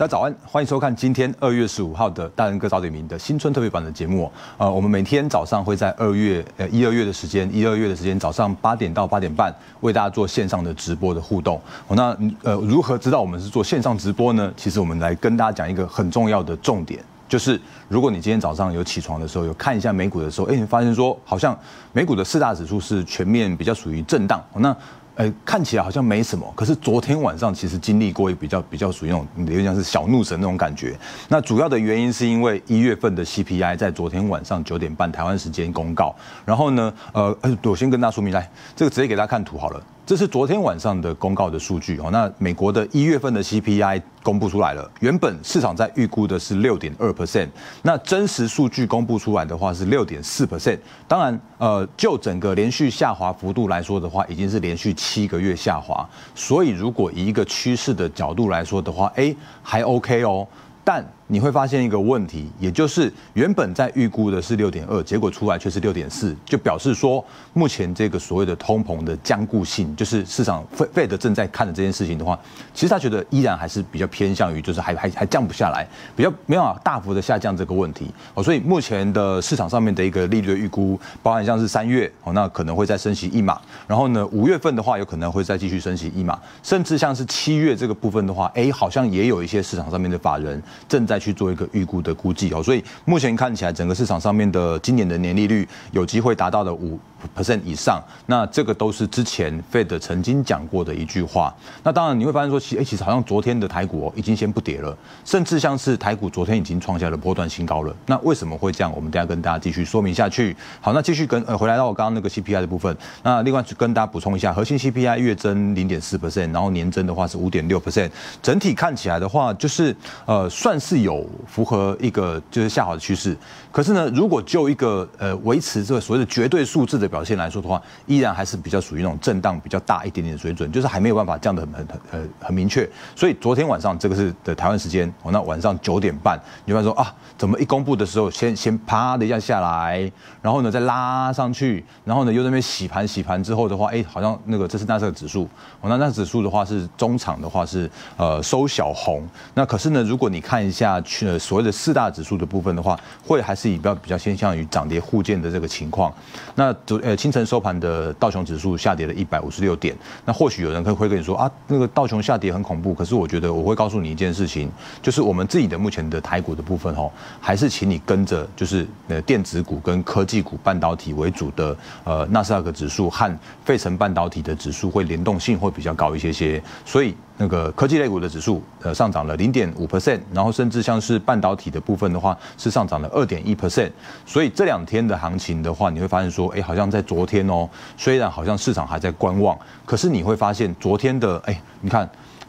大家早安，欢迎收看今天二月十五号的大人哥早点名的新春特别版的节目。呃，我们每天早上会在二月呃一二月的时间，一二月的时间早上八点到八点半为大家做线上的直播的互动。哦，那呃如何知道我们是做线上直播呢？其实我们来跟大家讲一个很重要的重点，就是如果你今天早上有起床的时候，有看一下美股的时候，哎，你发现说好像美股的四大指数是全面比较属于震荡。那呃，看起来好像没什么，可是昨天晚上其实经历过一比较比较属于那种有点像是小怒神那种感觉。那主要的原因是因为一月份的 CPI 在昨天晚上九点半台湾时间公告，然后呢，呃，我先跟大家说明来，这个直接给大家看图好了。这是昨天晚上的公告的数据哦。那美国的一月份的 CPI 公布出来了，原本市场在预估的是六点二 percent，那真实数据公布出来的话是六点四 percent。当然，呃，就整个连续下滑幅度来说的话，已经是连续七个月下滑。所以，如果以一个趋势的角度来说的话，哎，还 OK 哦。但你会发现一个问题，也就是原本在预估的是六点二，结果出来却是六点四，就表示说目前这个所谓的通膨的僵固性，就是市场费费德正在看的这件事情的话，其实他觉得依然还是比较偏向于，就是还还还降不下来，比较没有大幅的下降这个问题哦。所以目前的市场上面的一个利率的预估，包含像是三月哦，那可能会再升息一码，然后呢五月份的话有可能会再继续升息一码，甚至像是七月这个部分的话，哎，好像也有一些市场上面的法人正在去做一个预估的估计哦，所以目前看起来整个市场上面的今年的年利率有机会达到了五 percent 以上，那这个都是之前 Fed 曾经讲过的一句话。那当然你会发现说，其实，其实好像昨天的台股哦已经先不跌了，甚至像是台股昨天已经创下了波段新高了。那为什么会这样？我们等下跟大家继续说明下去。好，那继续跟呃回来到我刚刚那个 CPI 的部分。那另外跟大家补充一下，核心 CPI 月增零点四 percent，然后年增的话是五点六 percent，整体看起来的话就是呃算是有。有符合一个就是下滑的趋势，可是呢，如果就一个呃维持这个所谓的绝对数字的表现来说的话，依然还是比较属于那种震荡比较大一点点的水准，就是还没有办法降得很很很很明确。所以昨天晚上这个是的台湾时间哦，那晚上九点半，你会说啊，怎么一公布的时候先先啪的一下下来，然后呢再拉上去，然后呢又在那边洗盘洗盘之后的话，哎，好像那个这是纳斯达克指数，哦，那那指数的话是中场的话是呃收小红，那可是呢，如果你看一下。去了所谓的四大指数的部分的话，会还是以比较比较偏向于涨跌互见的这个情况。那昨呃清晨收盘的道琼指数下跌了一百五十六点。那或许有人可会跟你说啊，那个道琼下跌很恐怖。可是我觉得我会告诉你一件事情，就是我们自己的目前的台股的部分哦，还是请你跟着就是呃电子股跟科技股、半导体为主的呃纳斯达克指数和费城半导体的指数会联动性会比较高一些些。所以。那个科技类股的指数，呃，上涨了零点五 percent，然后甚至像是半导体的部分的话，是上涨了二点一 percent。所以这两天的行情的话，你会发现说，哎，好像在昨天哦，虽然好像市场还在观望，可是你会发现昨天的，哎，你看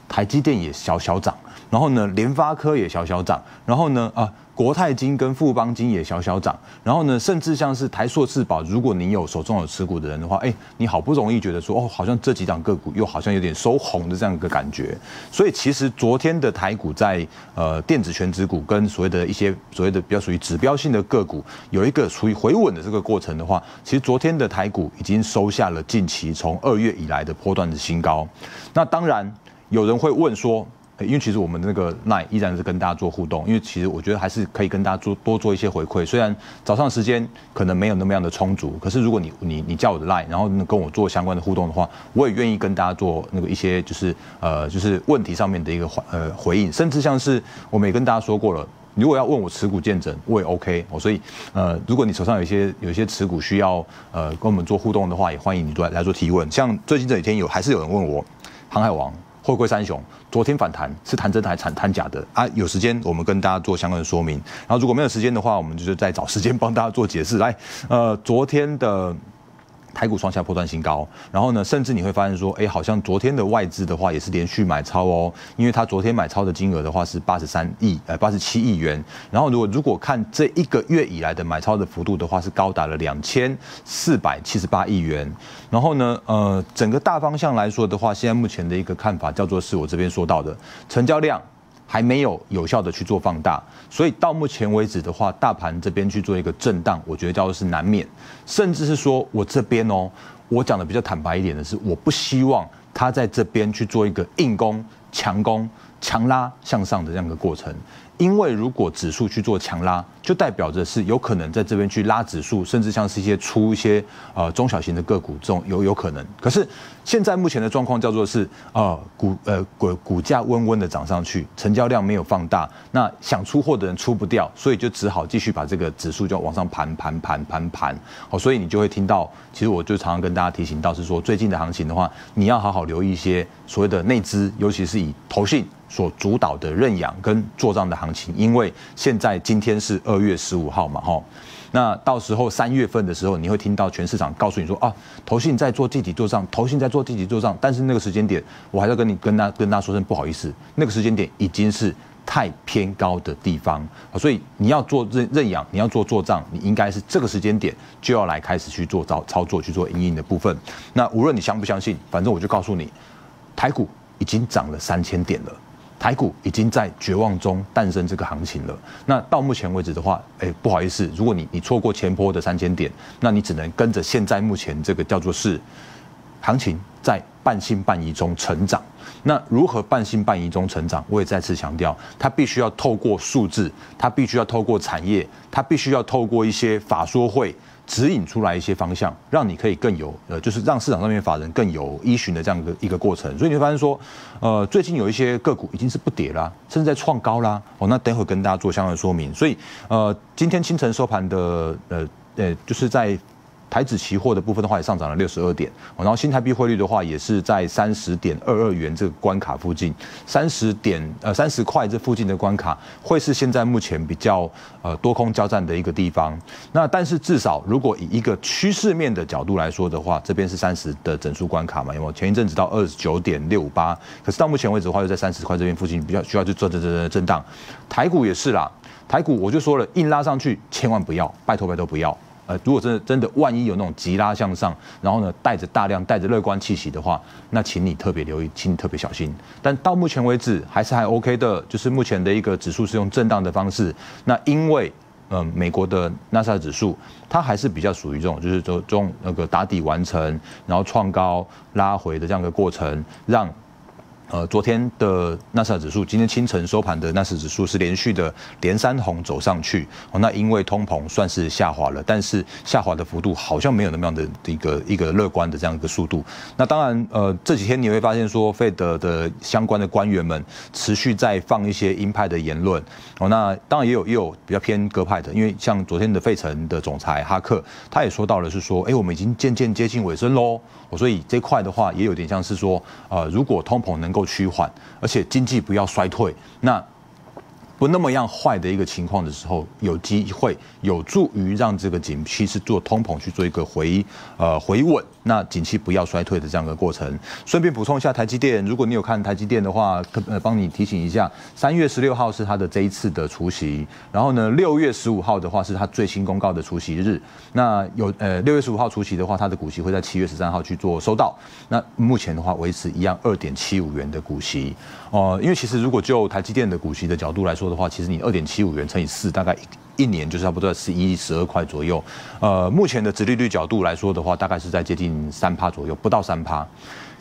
台积电也小小涨，然后呢，联发科也小小涨，然后呢，啊。国泰金跟富邦金也小小涨，然后呢，甚至像是台硕智宝，如果你有手中有持股的人的话，哎，你好不容易觉得说，哦，好像这几档个股又好像有点收红的这样一个感觉。所以其实昨天的台股在呃电子权值股跟所谓的一些所谓的比较属于指标性的个股，有一个处于回稳的这个过程的话，其实昨天的台股已经收下了近期从二月以来的波段的新高。那当然有人会问说。因为其实我们那个 line 依然是跟大家做互动，因为其实我觉得还是可以跟大家做多做一些回馈。虽然早上时间可能没有那么样的充足，可是如果你你你叫我的 line，然后跟我做相关的互动的话，我也愿意跟大家做那个一些就是呃就是问题上面的一个呃回应，甚至像是我们也跟大家说过了，如果要问我持股见证，我也 OK 哦。所以呃，如果你手上有一些有一些持股需要呃跟我们做互动的话，也欢迎你来来做提问。像最近这几天有还是有人问我航海王。货柜三雄昨天反弹是谈真还是弹弹假的啊？有时间我们跟大家做相关的说明，然后如果没有时间的话，我们就是再找时间帮大家做解释。来，呃，昨天的。台股创下波段新高，然后呢，甚至你会发现说，哎，好像昨天的外资的话也是连续买超哦，因为它昨天买超的金额的话是八十三亿，呃，八十七亿元。然后如果如果看这一个月以来的买超的幅度的话，是高达了两千四百七十八亿元。然后呢，呃，整个大方向来说的话，现在目前的一个看法叫做是我这边说到的成交量。还没有有效的去做放大，所以到目前为止的话，大盘这边去做一个震荡，我觉得叫做是难免，甚至是说我这边哦，我讲的比较坦白一点的是，我不希望他在这边去做一个硬攻、强攻强拉向上的这样一个过程。因为如果指数去做强拉，就代表着是有可能在这边去拉指数，甚至像是一些出一些呃中小型的个股这种有有可能。可是现在目前的状况叫做是呃股呃股股价温温的涨上去，成交量没有放大，那想出货的人出不掉，所以就只好继续把这个指数就往上盘盘盘盘盘。哦，所以你就会听到，其实我就常常跟大家提醒到是说，最近的行情的话，你要好好留意一些所谓的内资，尤其是以投信。所主导的认养跟做账的行情，因为现在今天是二月十五号嘛，哈，那到时候三月份的时候，你会听到全市场告诉你说啊，投信在做积极做账，投信在做积极做账，但是那个时间点，我还要跟你跟他跟他说声不好意思，那个时间点已经是太偏高的地方，所以你要做认认养，你要做做账，你应该是这个时间点就要来开始去做操操作去做营运的部分。那无论你相不相信，反正我就告诉你，台股已经涨了三千点了。台股已经在绝望中诞生这个行情了。那到目前为止的话，哎，不好意思，如果你你错过前波的三千点，那你只能跟着现在目前这个叫做是行情在半信半疑中成长。那如何半信半疑中成长？我也再次强调，它必须要透过数字，它必须要透过产业，它必须要透过一些法说会。指引出来一些方向，让你可以更有呃，就是让市场上面法人更有依循的这样的一个过程。所以你会发现说，呃，最近有一些个股已经是不跌啦，甚至在创高啦。哦，那等会跟大家做相关的说明。所以呃，今天清晨收盘的呃呃，就是在。台指期货的部分的话也上涨了六十二点，然后新台币汇率的话也是在三十点二二元这个关卡附近，三十点呃三十块这附近的关卡会是现在目前比较呃多空交战的一个地方。那但是至少如果以一个趋势面的角度来说的话，这边是三十的整数关卡嘛，因为前一阵子到二十九点六八，可是到目前为止的话又在三十块这边附近比较需要去做震震震震荡。台股也是啦，台股我就说了，硬拉上去千万不要，拜托拜托不要。呃，如果真的真的万一有那种急拉向上，然后呢带着大量带着乐观气息的话，那请你特别留意，请你特别小心。但到目前为止还是还 OK 的，就是目前的一个指数是用震荡的方式。那因为、呃，美国的纳斯达克指数它还是比较属于这种，就是说中那个打底完成，然后创高拉回的这样一个过程，让。呃，昨天的纳斯达指数，今天清晨收盘的纳斯指数是连续的连三红走上去。哦，那因为通膨算是下滑了，但是下滑的幅度好像没有那么样的一个一个乐观的这样一个速度。那当然，呃，这几天你会发现说，费德的相关的官员们持续在放一些鹰派的言论。哦，那当然也有也有比较偏鸽派的，因为像昨天的费城的总裁哈克，他也说到了是说，哎，我们已经渐渐接近尾声喽。所以这块的话，也有点像是说，呃，如果通膨能够趋缓，而且经济不要衰退，那。不那么样坏的一个情况的时候，有机会有助于让这个景气是做通膨去做一个回呃回稳，那景气不要衰退的这样一个过程。顺便补充一下台积电，如果你有看台积电的话，呃帮你提醒一下，三月十六号是它的这一次的除息，然后呢六月十五号的话是它最新公告的除息日。那有呃六月十五号除息的话，它的股息会在七月十三号去做收到。那目前的话维持一样二点七五元的股息哦、因为其实如果就台积电的股息的角度来说。的话，其实你二点七五元乘以四，大概一一年就差不多十一十二块左右。呃，目前的殖利率角度来说的话，大概是在接近三趴左右，不到三趴。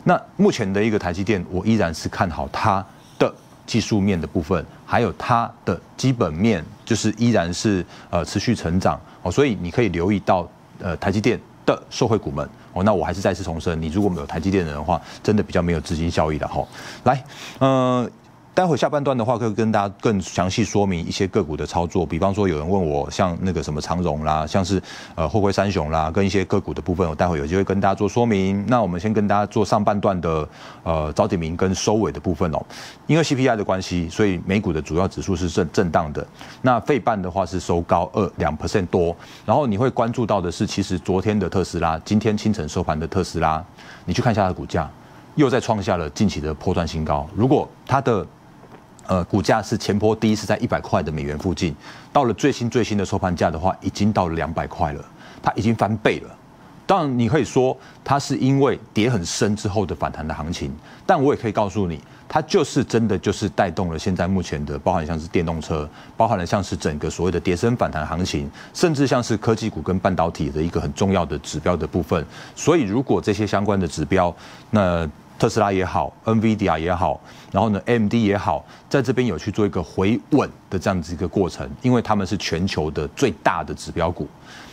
那目前的一个台积电，我依然是看好它的技术面的部分，还有它的基本面，就是依然是呃持续成长哦。所以你可以留意到呃台积电的受惠股们哦。那我还是再次重申，你如果没有台积电的话，真的比较没有资金效益的哈。来，呃。待会下半段的话，可以跟大家更详细说明一些个股的操作。比方说，有人问我像那个什么长荣啦，像是呃货柜三雄啦，跟一些个股的部分，我待会有机会跟大家做说明。那我们先跟大家做上半段的呃早点名跟收尾的部分哦。因为 CPI 的关系，所以美股的主要指数是震震荡的。那费半的话是收高二两 percent 多。然后你会关注到的是，其实昨天的特斯拉，今天清晨收盘的特斯拉，你去看一下它的股价，又再创下了近期的破断新高。如果它的呃，股价是前波低是在一百块的美元附近，到了最新最新的收盘价的话，已经到了两百块了，它已经翻倍了。当然，你可以说它是因为跌很深之后的反弹的行情，但我也可以告诉你，它就是真的就是带动了现在目前的，包含像是电动车，包含了像是整个所谓的跌深反弹行情，甚至像是科技股跟半导体的一个很重要的指标的部分。所以，如果这些相关的指标，那特斯拉也好，NVIDIA 也好，然后呢，MD 也好，在这边有去做一个回稳的这样子一个过程，因为他们是全球的最大的指标股。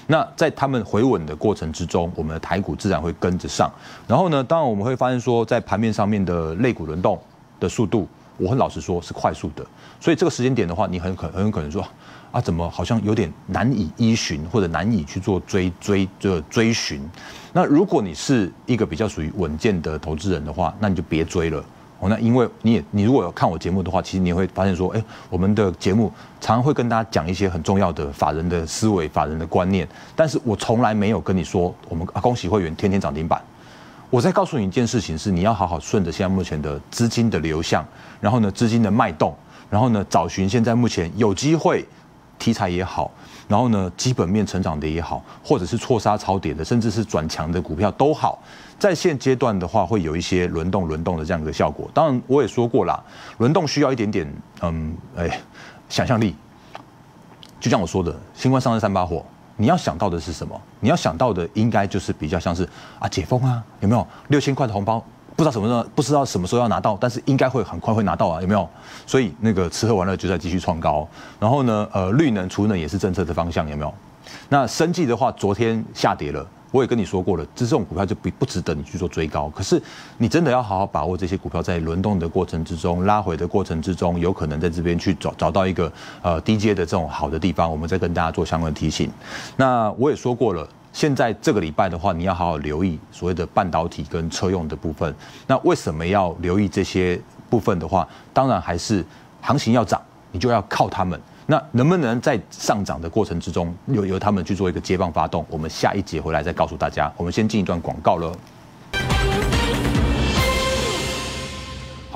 那在他们回稳的过程之中，我们的台股自然会跟着上。然后呢，当然我们会发现说，在盘面上面的类股轮动的速度，我很老实说，是快速的。所以这个时间点的话，你很可很有可能说。啊，怎么好像有点难以依循，或者难以去做追追这追寻？那如果你是一个比较属于稳健的投资人的话，那你就别追了哦。那因为你也你如果有看我节目的话，其实你也会发现说，哎，我们的节目常常会跟大家讲一些很重要的法人的思维、法人的观念，但是我从来没有跟你说，我们恭喜会员天天涨停板。我在告诉你一件事情是，你要好好顺着现在目前的资金的流向，然后呢，资金的脉动，然后呢，找寻现在目前有机会。题材也好，然后呢，基本面成长的也好，或者是错杀超跌的，甚至是转强的股票都好，在现阶段的话，会有一些轮动轮动的这样的效果。当然，我也说过啦，轮动需要一点点，嗯，哎，想象力。就像我说的，新冠上任三把火，你要想到的是什么？你要想到的应该就是比较像是啊，解封啊，有没有六千块的红包？不知道什么时候，不知道什么时候要拿到，但是应该会很快会拿到啊，有没有？所以那个吃喝玩乐就在继续创高，然后呢，呃，绿能、储能也是政策的方向，有没有？那生技的话，昨天下跌了，我也跟你说过了，这种股票就不不值得你去做追高。可是你真的要好好把握这些股票在轮动的过程之中、拉回的过程之中，有可能在这边去找找到一个呃低阶的这种好的地方，我们再跟大家做相关的提醒。那我也说过了。现在这个礼拜的话，你要好好留意所谓的半导体跟车用的部分。那为什么要留意这些部分的话？当然还是行情要涨，你就要靠他们。那能不能在上涨的过程之中，由由他们去做一个接棒发动？我们下一节回来再告诉大家。我们先进一段广告了。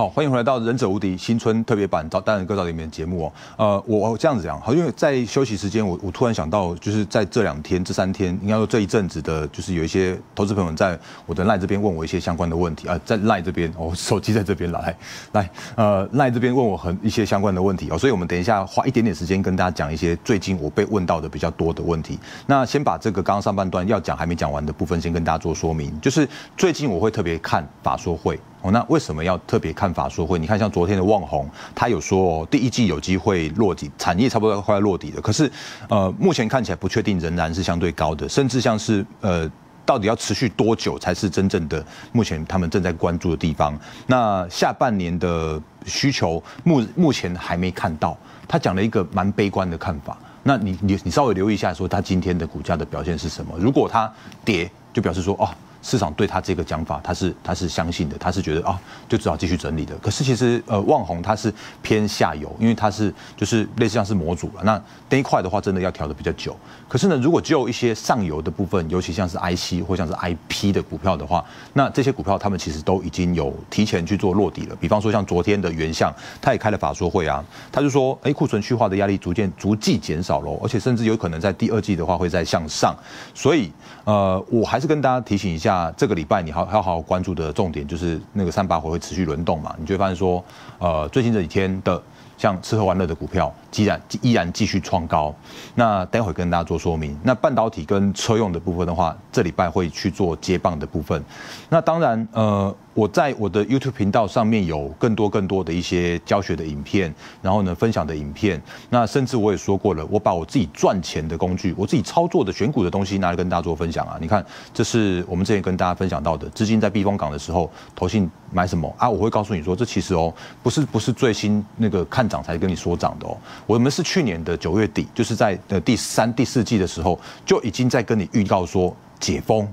好，欢迎回来到《忍者无敌》新春特别版《大人哥早点名》节目哦。呃，我这样子讲，好，因为在休息时间，我我突然想到，就是在这两天、这三天，应该说这一阵子的，就是有一些投资朋友在我的赖这边问我一些相关的问题啊、呃，在赖这边，我、哦、手机在这边来来，呃，赖这边问我很一些相关的问题哦，所以我们等一下花一点点时间跟大家讲一些最近我被问到的比较多的问题。那先把这个刚刚上半段要讲还没讲完的部分，先跟大家做说明，就是最近我会特别看法说会。哦，那为什么要特别看法说会？你看，像昨天的旺宏，他有说，第一季有机会落底，产业差不多快要落底了。可是，呃，目前看起来不确定，仍然是相对高的，甚至像是呃，到底要持续多久才是真正的目前他们正在关注的地方？那下半年的需求目目前还没看到，他讲了一个蛮悲观的看法。那你你你稍微留意一下，说他今天的股价的表现是什么？如果他跌，就表示说哦。市场对他这个讲法，他是他是相信的，他是觉得啊，就只好继续整理的。可是其实呃，旺宏它是偏下游，因为它是就是类似像是模组了。那那一块的话，真的要调的比较久。可是呢，如果只有一些上游的部分，尤其像是 IC 或像是 IP 的股票的话，那这些股票他们其实都已经有提前去做落底了。比方说像昨天的原相，他也开了法说会啊，他就说，哎，库存去化的压力逐渐逐季减少喽，而且甚至有可能在第二季的话会再向上。所以呃，我还是跟大家提醒一下。那这个礼拜你好要好好关注的重点就是那个三把火会持续轮动嘛，你就会发现说，呃，最近这几天的像吃喝玩乐的股票，依然依然继续创高。那待会跟大家做说明。那半导体跟车用的部分的话，这礼拜会去做接棒的部分。那当然，呃。我在我的 YouTube 频道上面有更多更多的一些教学的影片，然后呢，分享的影片，那甚至我也说过了，我把我自己赚钱的工具，我自己操作的选股的东西拿来跟大家做分享啊。你看，这是我们之前跟大家分享到的，资金在避风港的时候，投信买什么啊？我会告诉你说，这其实哦，不是不是最新那个看涨才跟你说涨的哦，我们是去年的九月底，就是在呃第三第四季的时候，就已经在跟你预告说解封。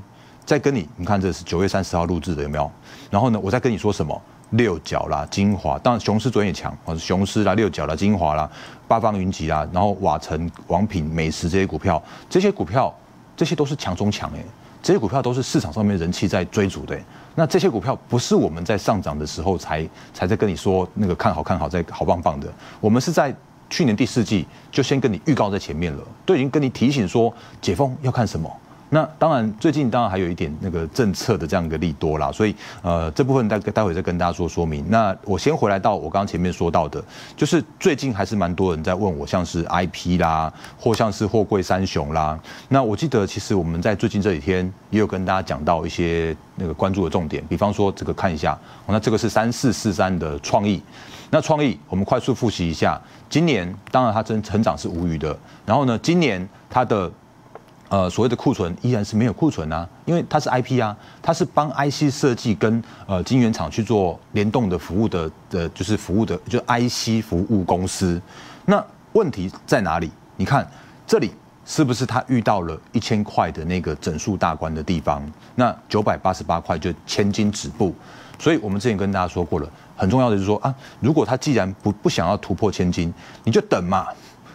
再跟你，你看这是九月三十号录制的，有没有？然后呢，我再跟你说什么？六角啦，精华，当然雄狮昨天也强，或者雄狮啦，六角啦，精华啦，八方云集啦，然后瓦城、王品、美食这些股票，这些股票，这些都是强中强诶，这些股票都是市场上面人气在追逐的。那这些股票不是我们在上涨的时候才才在跟你说那个看好看好在好棒棒的，我们是在去年第四季就先跟你预告在前面了，都已经跟你提醒说解封要看什么。那当然，最近当然还有一点那个政策的这样一个利多啦，所以呃这部分待待会再跟大家说说明。那我先回来到我刚刚前面说到的，就是最近还是蛮多人在问我，像是 IP 啦，或像是货柜三雄啦。那我记得其实我们在最近这几天也有跟大家讲到一些那个关注的重点，比方说这个看一下，那这个是三四四三的创意。那创意我们快速复习一下，今年当然它真成长是无虞的，然后呢，今年它的。呃，所谓的库存依然是没有库存啊，因为它是 IP 啊，它是帮 IC 设计跟呃晶圆厂去做联动的服务的的，就是服务的，就 IC 服务公司。那问题在哪里？你看这里是不是它遇到了一千块的那个整数大关的地方？那九百八十八块就千金止步。所以我们之前跟大家说过了，很重要的就是说啊，如果它既然不不想要突破千金，你就等嘛，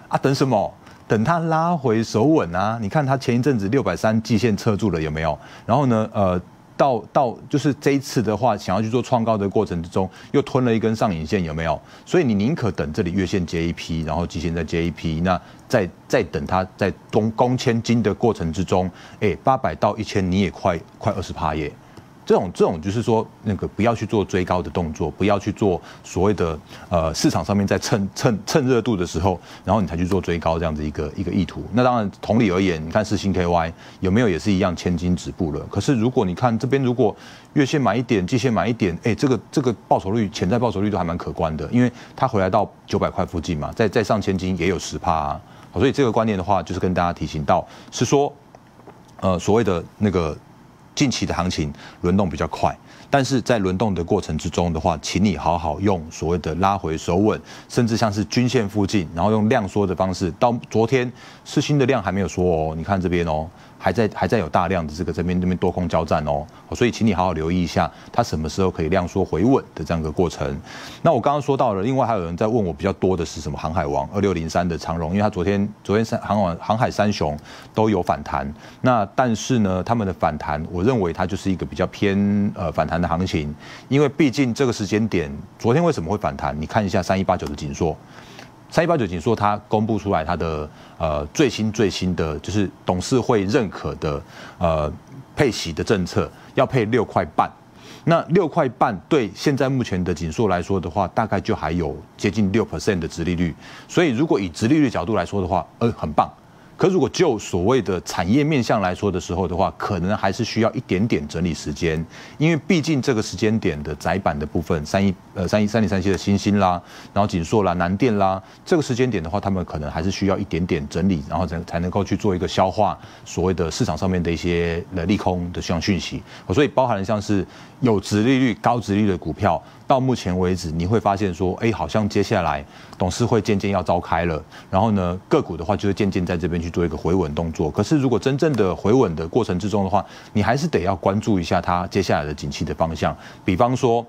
啊，等什么？等它拉回手稳啊！你看它前一阵子六百三季线测住了有没有？然后呢，呃，到到就是这一次的话，想要去做创高的过程之中，又吞了一根上影线有没有？所以你宁可等这里月线接一批，然后季线再接一批，那再再等它在攻攻千金的过程之中，哎，八百到一千你也快快二十趴耶。这种这种就是说，那个不要去做追高的动作，不要去做所谓的呃市场上面在蹭蹭蹭热度的时候，然后你才去做追高这样子一个一个意图。那当然，同理而言，你看世芯 KY 有没有也是一样千金止步了？可是如果你看这边，如果月线买一点，季线买一点，哎，这个这个报酬率潜在报酬率都还蛮可观的，因为它回来到九百块附近嘛，再再上千金也有十趴啊。所以这个观念的话，就是跟大家提醒到，是说呃所谓的那个。近期的行情轮动比较快，但是在轮动的过程之中的话，请你好好用所谓的拉回手稳，甚至像是均线附近，然后用量缩的方式。到昨天四星的量还没有缩哦，你看这边哦。还在还在有大量的这个这边那边多空交战哦，所以请你好好留意一下，它什么时候可以量缩回稳的这样一个过程。那我刚刚说到了，另外还有人在问我比较多的是什么？航海王二六零三的长荣，因为它昨天昨天三航网航海三雄都有反弹，那但是呢，他们的反弹，我认为它就是一个比较偏呃反弹的行情，因为毕竟这个时间点，昨天为什么会反弹？你看一下三一八九的紧缩。三一八九，仅说它公布出来它的呃最新最新的就是董事会认可的呃配息的政策，要配六块半。那六块半对现在目前的警数来说的话，大概就还有接近六 percent 的殖利率。所以如果以殖利率角度来说的话，呃，很棒。可如果就所谓的产业面向来说的时候的话，可能还是需要一点点整理时间，因为毕竟这个时间点的窄板的部分，三一呃三一三零三七的新兴啦，然后景硕啦、南电啦，这个时间点的话，他们可能还是需要一点点整理，然后才才能够去做一个消化所谓的市场上面的一些的利空的这样讯息，所以包含了像是有殖利率、高殖利率的股票。到目前为止，你会发现说，哎，好像接下来董事会渐渐要召开了，然后呢，个股的话就会渐渐在这边去做一个回稳动作。可是，如果真正的回稳的过程之中的话，你还是得要关注一下它接下来的景气的方向。比方说，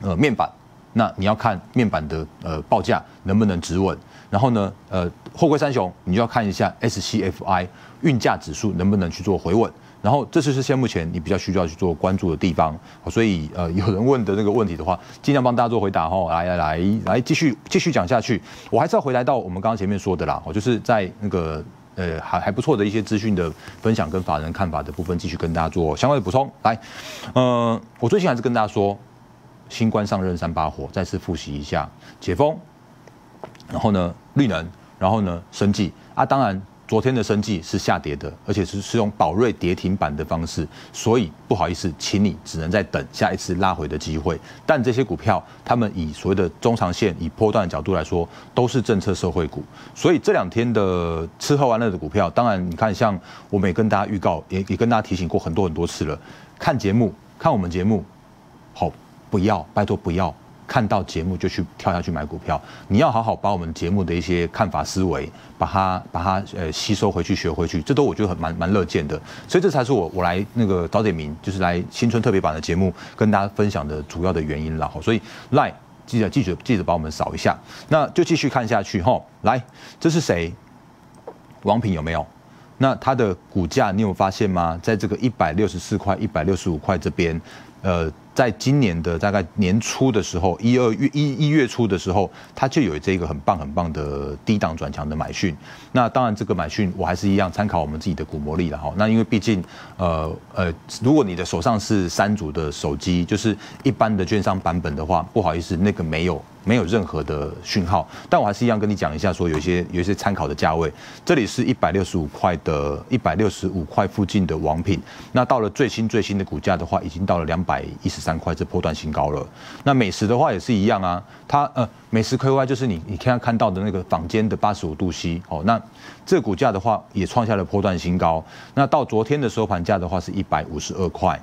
呃，面板，那你要看面板的呃报价能不能止稳。然后呢，呃，货柜三雄，你就要看一下 SCFI 运价指数能不能去做回稳。然后，这就是现目前你比较需要去做关注的地方。所以，呃，有人问的那个问题的话，尽量帮大家做回答哈。来来来，来继续继续讲下去。我还是要回来到我们刚刚前面说的啦，我就是在那个呃还还不错的一些资讯的分享跟法人看法的部分，继续跟大家做相关的补充。来，呃，我最近还是跟大家说，新官上任三把火，再次复习一下解封，然后呢绿能，然后呢生技啊，当然。昨天的生技是下跌的，而且是是用宝瑞跌停板的方式，所以不好意思，请你只能再等下一次拉回的机会。但这些股票，他们以所谓的中长线、以波段的角度来说，都是政策社会股。所以这两天的吃喝玩乐的股票，当然你看，像我们也跟大家预告，也也跟大家提醒过很多很多次了，看节目，看我们节目，好，不要，拜托不要。看到节目就去跳下去买股票，你要好好把我们节目的一些看法思维，把它把它呃吸收回去学回去，这都我觉得很蛮蛮乐见的，所以这才是我我来那个早点名，就是来新春特别版的节目跟大家分享的主要的原因了。所以来记得记者记得帮我们扫一下，那就继续看下去哈。来，这是谁？王品有没有？那它的股价你有发现吗？在这个一百六十四块、一百六十五块这边，呃。在今年的大概年初的时候，一二月一一月初的时候，它就有这个很棒很棒的低档转强的买讯。那当然，这个买讯我还是一样参考我们自己的股魔力了哈。那因为毕竟，呃呃，如果你的手上是三组的手机，就是一般的券商版本的话，不好意思，那个没有。没有任何的讯号，但我还是一样跟你讲一下，说有一些有一些参考的价位，这里是一百六十五块的，一百六十五块附近的王品，那到了最新最新的股价的话，已经到了两百一十三块，这波段新高了。那美食的话也是一样啊，它呃美食 KY 就是你你现在看到的那个坊间的八十五度 C 哦，那这股价的话也创下了波段新高，那到昨天的收盘价的话是一百五十二块。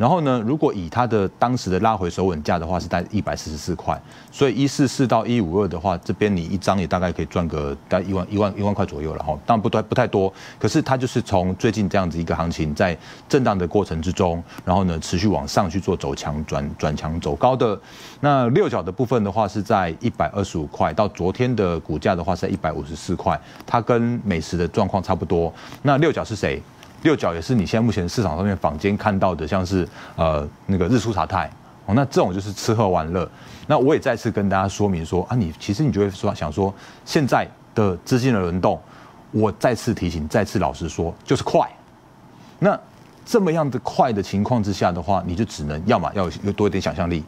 然后呢，如果以它的当时的拉回首稳价的话，是在一百四十四块，所以一四四到一五二的话，这边你一张也大概可以赚个大概一万一万一万块左右了哈，当然不太不太多，可是它就是从最近这样子一个行情，在震荡的过程之中，然后呢持续往上去做走强转转强走高的，那六角的部分的话是在一百二十五块，到昨天的股价的话是在一百五十四块，它跟美食的状况差不多。那六角是谁？六角也是你现在目前市场上面坊间看到的，像是呃那个日出茶太哦，那这种就是吃喝玩乐。那我也再次跟大家说明说啊，你其实你就会说想说现在的资金的轮动，我再次提醒，再次老实说就是快。那这么样的快的情况之下的话，你就只能要么要有多一点想象力。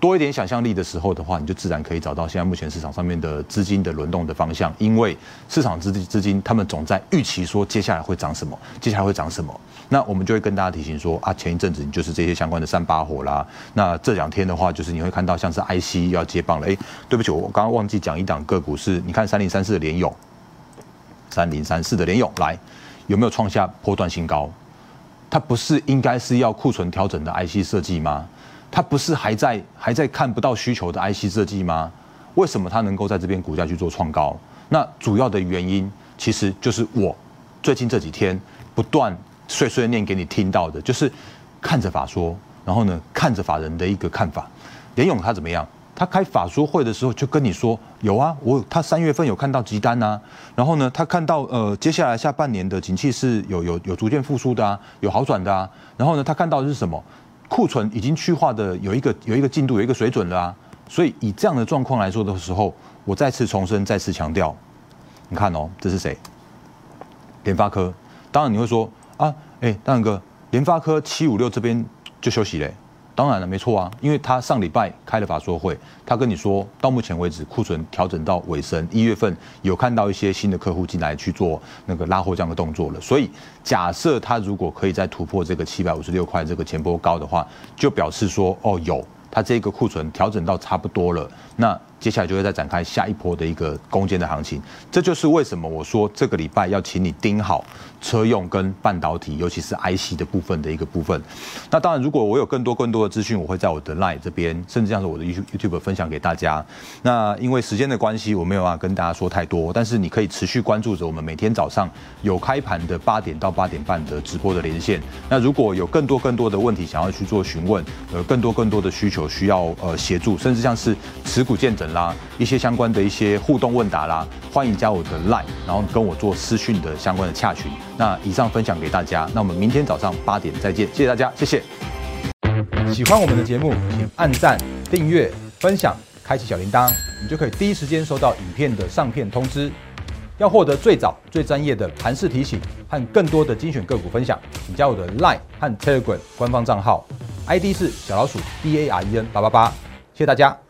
多一点想象力的时候的话，你就自然可以找到现在目前市场上面的资金的轮动的方向，因为市场资资金他们总在预期说接下来会涨什么，接下来会涨什么。那我们就会跟大家提醒说啊，前一阵子你就是这些相关的三把火啦。那这两天的话，就是你会看到像是 IC 要接棒了。哎，对不起，我刚刚忘记讲一档个股是，你看三零三四的联咏，三零三四的联咏来有没有创下波段新高？它不是应该是要库存调整的 IC 设计吗？它不是还在还在看不到需求的 IC 设计吗？为什么它能够在这边股价去做创高？那主要的原因其实就是我最近这几天不断碎碎念给你听到的，就是看着法说，然后呢看着法人的一个看法。连勇他怎么样？他开法说会的时候就跟你说有啊，我他三月份有看到急单啊，然后呢他看到呃接下来下半年的景气是有有有逐渐复苏的啊，有好转的啊，然后呢他看到的是什么？库存已经去化的有一个有一个进度有一个水准了啊，所以以这样的状况来说的时候，我再次重申，再次强调，你看哦，这是谁？联发科。当然你会说啊，哎，大勇哥，联发科七五六这边就休息嘞。当然了，没错啊，因为他上礼拜开了法说会，他跟你说到目前为止库存调整到尾声，一月份有看到一些新的客户进来去做那个拉货这样的动作了，所以假设他如果可以再突破这个七百五十六块这个前波高的话，就表示说哦有，他这个库存调整到差不多了，那。接下来就会再展开下一波的一个攻坚的行情，这就是为什么我说这个礼拜要请你盯好车用跟半导体，尤其是 IC 的部分的一个部分。那当然，如果我有更多更多的资讯，我会在我的 Line 这边，甚至像是我的 YouTube 分享给大家。那因为时间的关系，我没有办法跟大家说太多，但是你可以持续关注着我们每天早上有开盘的八点到八点半的直播的连线。那如果有更多更多的问题想要去做询问，呃，更多更多的需求需要呃协助，甚至像是持股见证。啦，一些相关的一些互动问答啦，欢迎加我的 Line，然后跟我做私讯的相关的洽询。那以上分享给大家，那我们明天早上八点再见，谢谢大家，谢谢。喜欢我们的节目，请按赞、订阅、分享、开启小铃铛，你就可以第一时间收到影片的上片通知。要获得最早、最专业的盘势提醒和更多的精选个股分享，请加我的 Line 和 Telegram 官方账号，ID 是小老鼠 D A R E N 八八八，谢谢大家。